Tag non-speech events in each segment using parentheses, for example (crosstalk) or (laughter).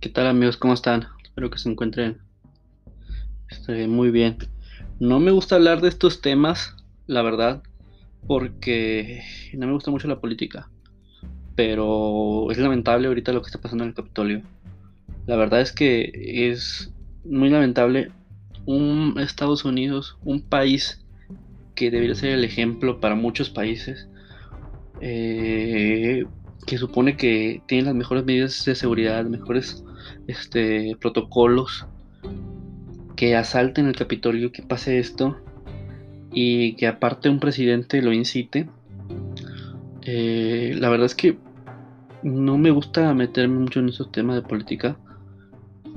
¿Qué tal amigos? ¿Cómo están? Espero que se encuentren este, muy bien. No me gusta hablar de estos temas, la verdad, porque no me gusta mucho la política. Pero es lamentable ahorita lo que está pasando en el Capitolio. La verdad es que es muy lamentable un Estados Unidos, un país que debería ser el ejemplo para muchos países, eh, que supone que tiene las mejores medidas de seguridad, mejores este, protocolos, que asalten el Capitolio, que pase esto y que aparte un presidente lo incite. Eh, la verdad es que no me gusta meterme mucho en esos temas de política,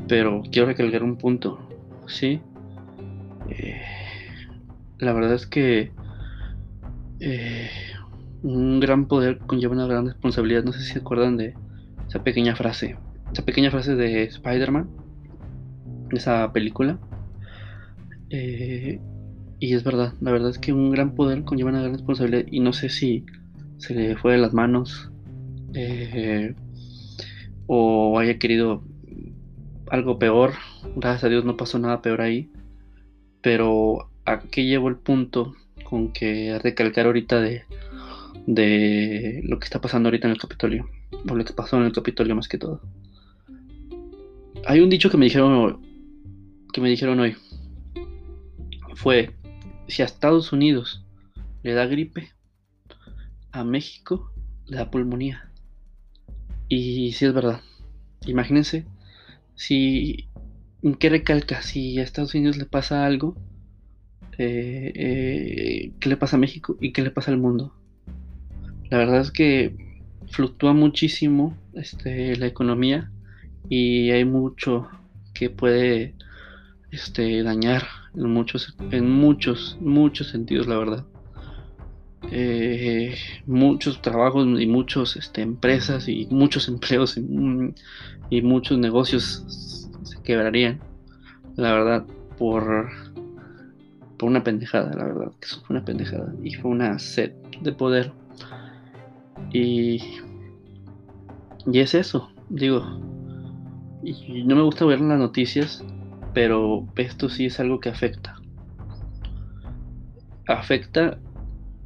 pero quiero recalcar un punto, ¿sí? Eh, la verdad es que eh, un gran poder conlleva una gran responsabilidad. No sé si se acuerdan de esa pequeña frase. Esa pequeña frase de Spider-Man. Esa película. Eh, y es verdad. La verdad es que un gran poder conlleva una gran responsabilidad. Y no sé si se le fue de las manos. Eh, o haya querido algo peor. Gracias a Dios no pasó nada peor ahí. Pero ¿a qué llevo el punto con que recalcar ahorita de de lo que está pasando ahorita en el Capitolio, o lo que pasó en el Capitolio más que todo. Hay un dicho que me dijeron que me dijeron hoy. Fue si a Estados Unidos le da gripe, a México le da pulmonía. Y si es verdad. Imagínense si ¿qué recalca? Si a Estados Unidos le pasa algo, eh, eh, ¿qué le pasa a México y qué le pasa al mundo? La verdad es que fluctúa muchísimo este, la economía y hay mucho que puede este, dañar en muchos, en muchos, muchos sentidos, la verdad. Eh, muchos trabajos y muchas este, empresas y muchos (laughs) empleos y, muchos negocios se quebrarían, la verdad, por, por una pendejada, la verdad, que fue una pendejada y fue una sed de poder y, y es eso, digo. Y no me gusta ver las noticias, pero esto sí es algo que afecta. Afecta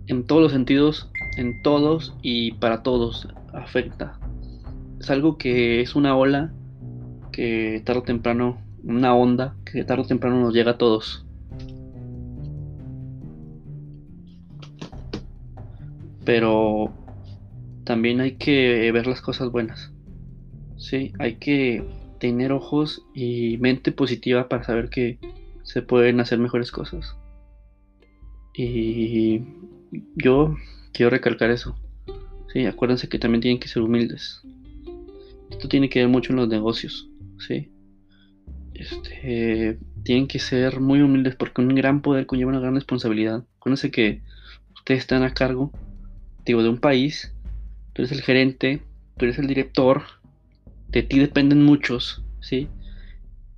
en todos los sentidos, en todos y para todos. Afecta. Es algo que es una ola que tarde o temprano, una onda que tarde o temprano nos llega a todos. Pero también hay que ver las cosas buenas. Sí, hay que tener ojos y mente positiva para saber que se pueden hacer mejores cosas. Y yo quiero recalcar eso. Sí, acuérdense que también tienen que ser humildes. Esto tiene que ver mucho en los negocios, ¿sí? Este, tienen que ser muy humildes porque un gran poder conlleva una gran responsabilidad. Acuérdense que ustedes están a cargo, digo, de un país tú eres el gerente, tú eres el director, de ti dependen muchos, ¿sí?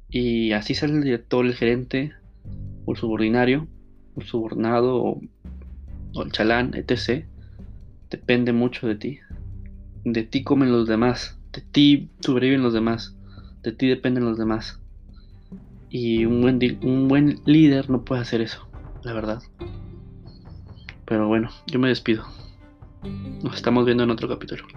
Y así sale el director, el gerente, o el subordinario, o el subordinado, o, el chalán, etc. Depende mucho de ti. De ti comen los demás, de ti sobreviven los demás, de ti dependen los demás. Y un buen, un buen líder no puede hacer eso, la verdad. Pero bueno, yo me despido. Nos estamos viendo en otro capítulo.